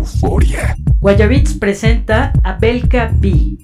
Euforia. Guayabits presenta a Belka B.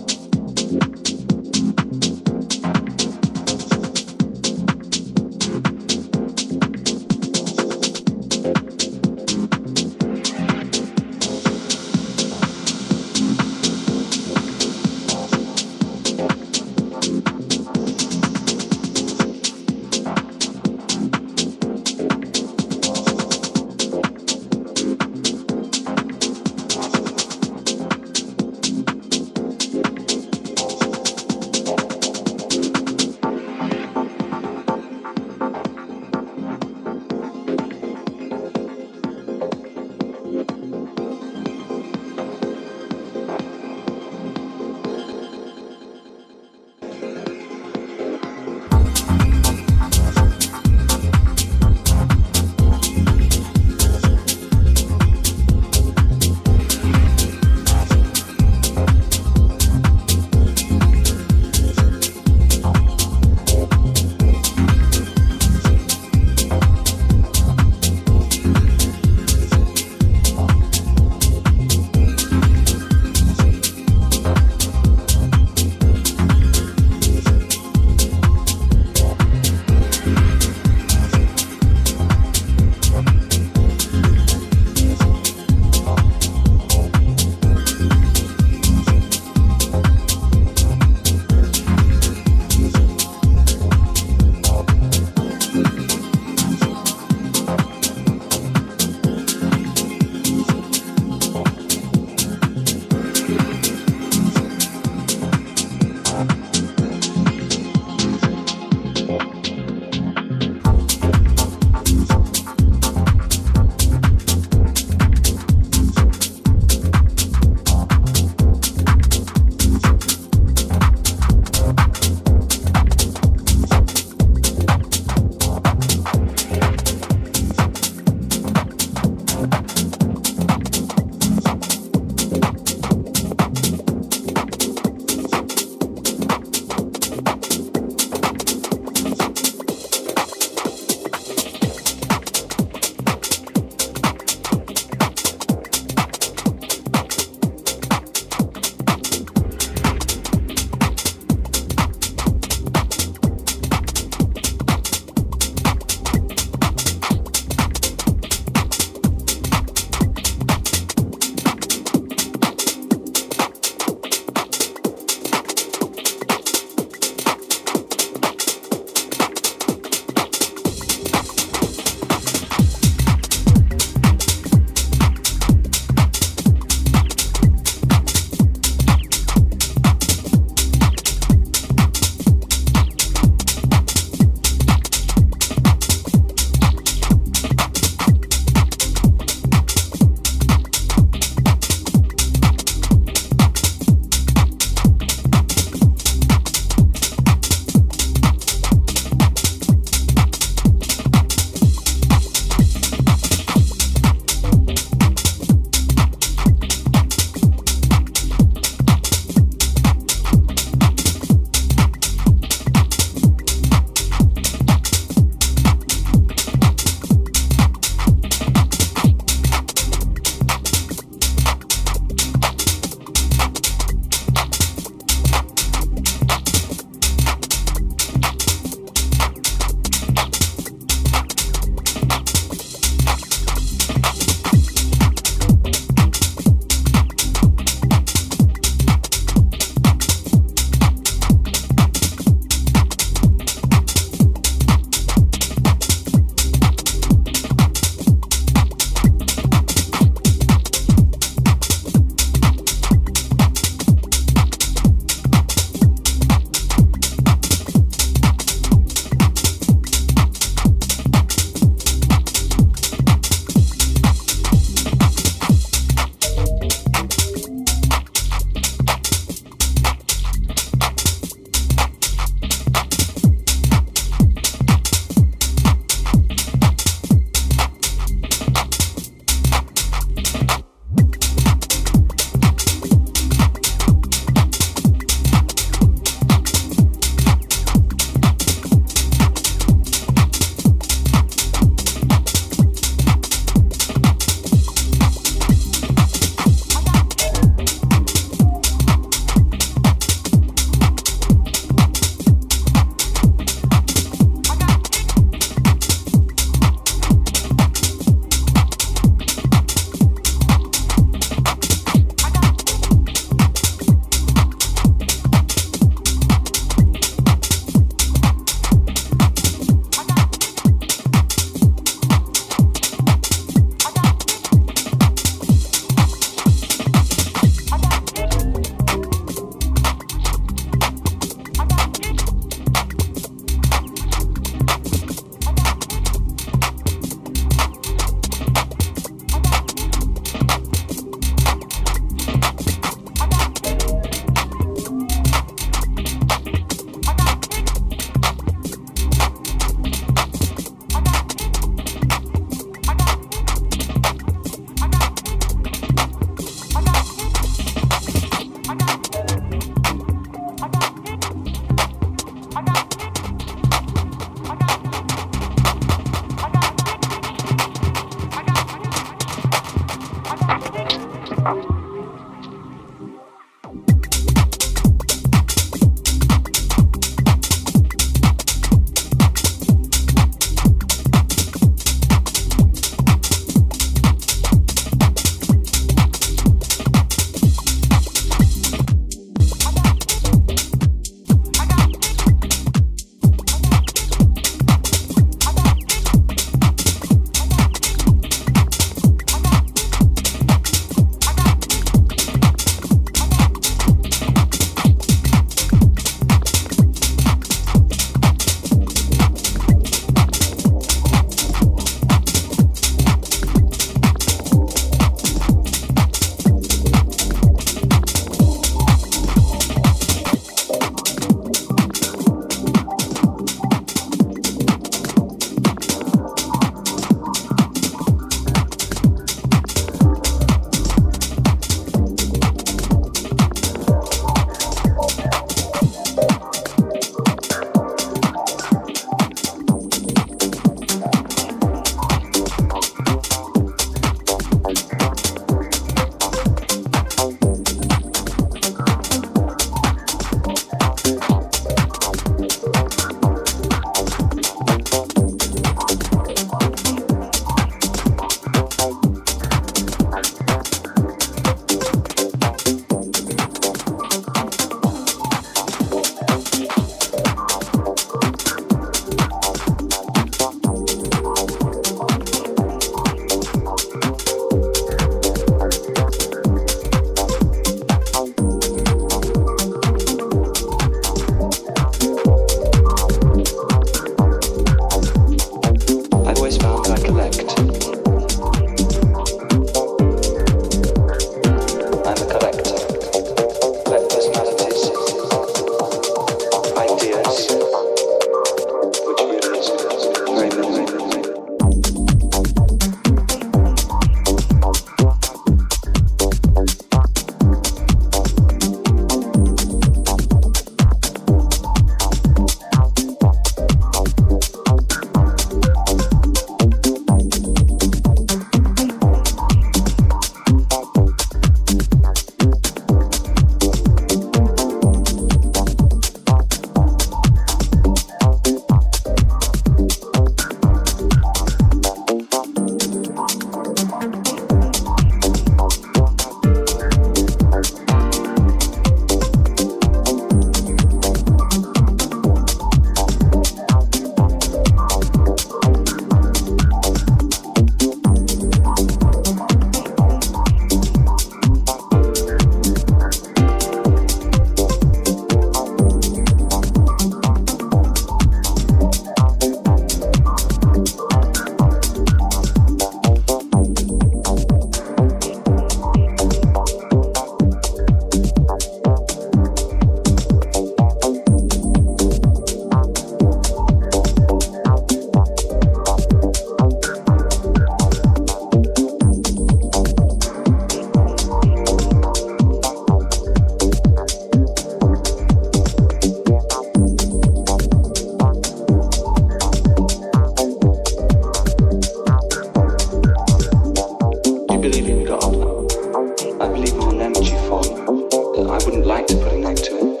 wouldn't like to put a name to it.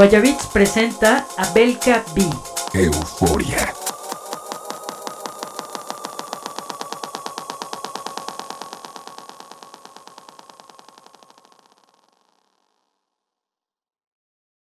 Guayabits presenta a Belka B. Euforia.